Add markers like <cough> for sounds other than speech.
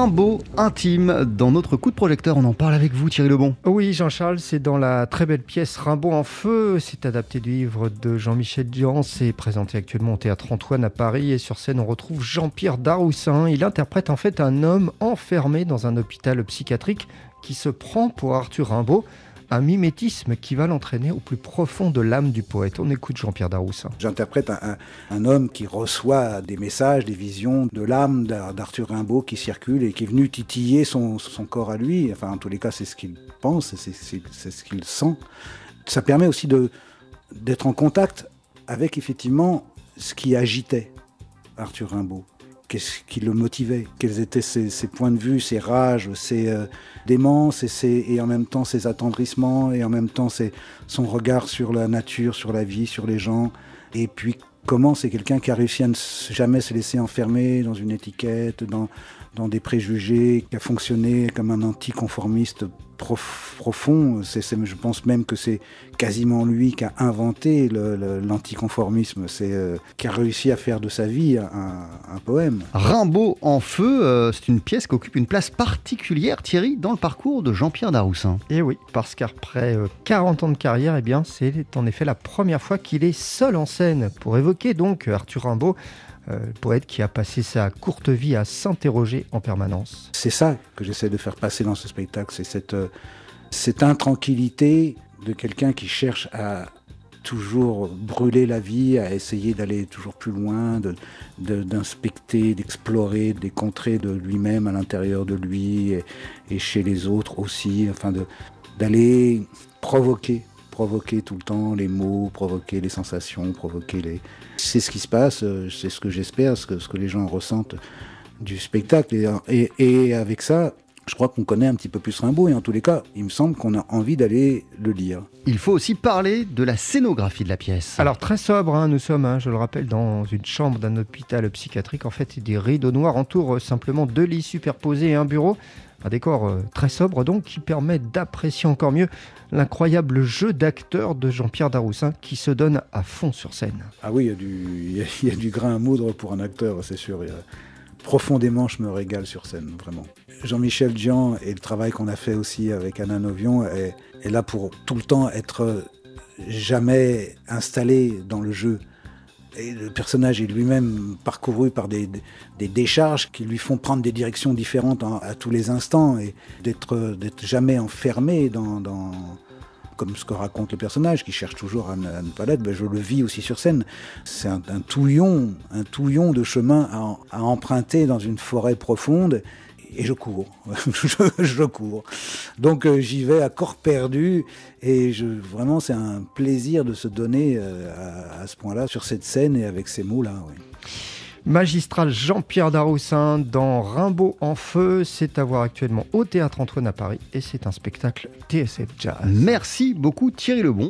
Rimbaud intime. Dans notre coup de projecteur, on en parle avec vous, Thierry Lebon. Oui, Jean-Charles, c'est dans la très belle pièce Rimbaud en feu. C'est adapté du livre de Jean-Michel Dian. C'est présenté actuellement au théâtre Antoine à Paris. Et sur scène, on retrouve Jean-Pierre Daroussin. Il interprète en fait un homme enfermé dans un hôpital psychiatrique qui se prend pour Arthur Rimbaud un mimétisme qui va l'entraîner au plus profond de l'âme du poète. On écoute Jean-Pierre Daroussin. J'interprète un, homme qui reçoit des messages, des visions de l'âme d'Arthur Rimbaud qui circule et qui est venu titiller son, corps à lui. Enfin, en tous les cas, c'est ce qu'il pense, c'est ce qu'il sent. Ça permet aussi d'être en contact avec effectivement ce qui agitait Arthur Rimbaud qu'est-ce qui le motivait, quels étaient ses, points de vue, ses rages, ses euh, démences et, et, en même temps ses attendrissements et en même temps son regard sur la nature, sur la vie, sur les gens. Et puis comment c'est quelqu'un qui a réussi à ne jamais se laisser enfermer dans une étiquette, dans, dans des préjugés, qui a fonctionné comme un anticonformiste profond. Je pense même que c'est quasiment lui qui a inventé l'anticonformisme, c'est euh, qui a réussi à faire de sa vie un, poème. Rimbaud en feu, euh, c'est une pièce qui occupe une place particulière, Thierry, dans le parcours de Jean-Pierre Daroussin. Et eh oui, parce qu'après 40 euh, ans de carrière, eh bien, c'est en effet la première fois qu'il est seul en scène pour évoquer donc Arthur Rimbaud euh, poète qui a passé sa courte vie à s'interroger en permanence. C'est ça que j'essaie de faire passer dans ce spectacle, c'est cette, euh, cette intranquillité de quelqu'un qui cherche à toujours brûler la vie, à essayer d'aller toujours plus loin, d'inspecter, d'explorer des contrées de lui-même à l'intérieur de lui et, chez les autres aussi, enfin d'aller provoquer provoquer tout le temps les mots, provoquer les sensations, provoquer les... C'est ce qui se passe, euh, c'est ce que j'espère, ce que, ce que les gens ressentent du spectacle. Et, et, avec ça, je crois qu'on connaît un petit peu plus Rimbaud et en tous les cas, il me semble qu'on a envie d'aller le lire. Il faut aussi parler de la scénographie de la pièce. Alors très sobre, hein, nous sommes, hein, je le rappelle, dans une chambre d'un hôpital psychiatrique. En fait, des rideaux noirs entourent simplement deux lits superposés et un bureau. Un décor euh, très sobre donc qui permet d'apprécier encore mieux l'incroyable jeu d'acteur de Jean-Pierre Daroussin qui se donne à fond sur scène. Ah oui, il y, a du, <laughs> grain à moudre pour un acteur, c'est sûr. Profondément, je me régale sur scène, vraiment. Jean-Michel Dian et le travail qu'on a fait aussi avec Anna Novion est, là pour tout le temps être jamais installé dans le jeu et le personnage est lui-même parcouru par des, décharges qui lui font prendre des directions différentes à tous les instants et d'être jamais enfermé dans, comme ce que raconte le personnage qui cherche toujours à ne, pas l'être, ben je le vis aussi sur scène. C'est un, touillon, un touillon de chemin à emprunter dans une forêt profonde et je cours. <laughs> je, cours. Donc euh, j'y vais à corps perdu et je, vraiment c'est un plaisir de se donner euh, à, ce point-là sur cette scène et avec ces mots-là. Magistral Jean-Pierre Daroussin dans Rimbaud en feu, c'est à voir actuellement au Théâtre Antoine à Paris et c'est un spectacle TSF Jazz. Merci beaucoup Thierry Lebon.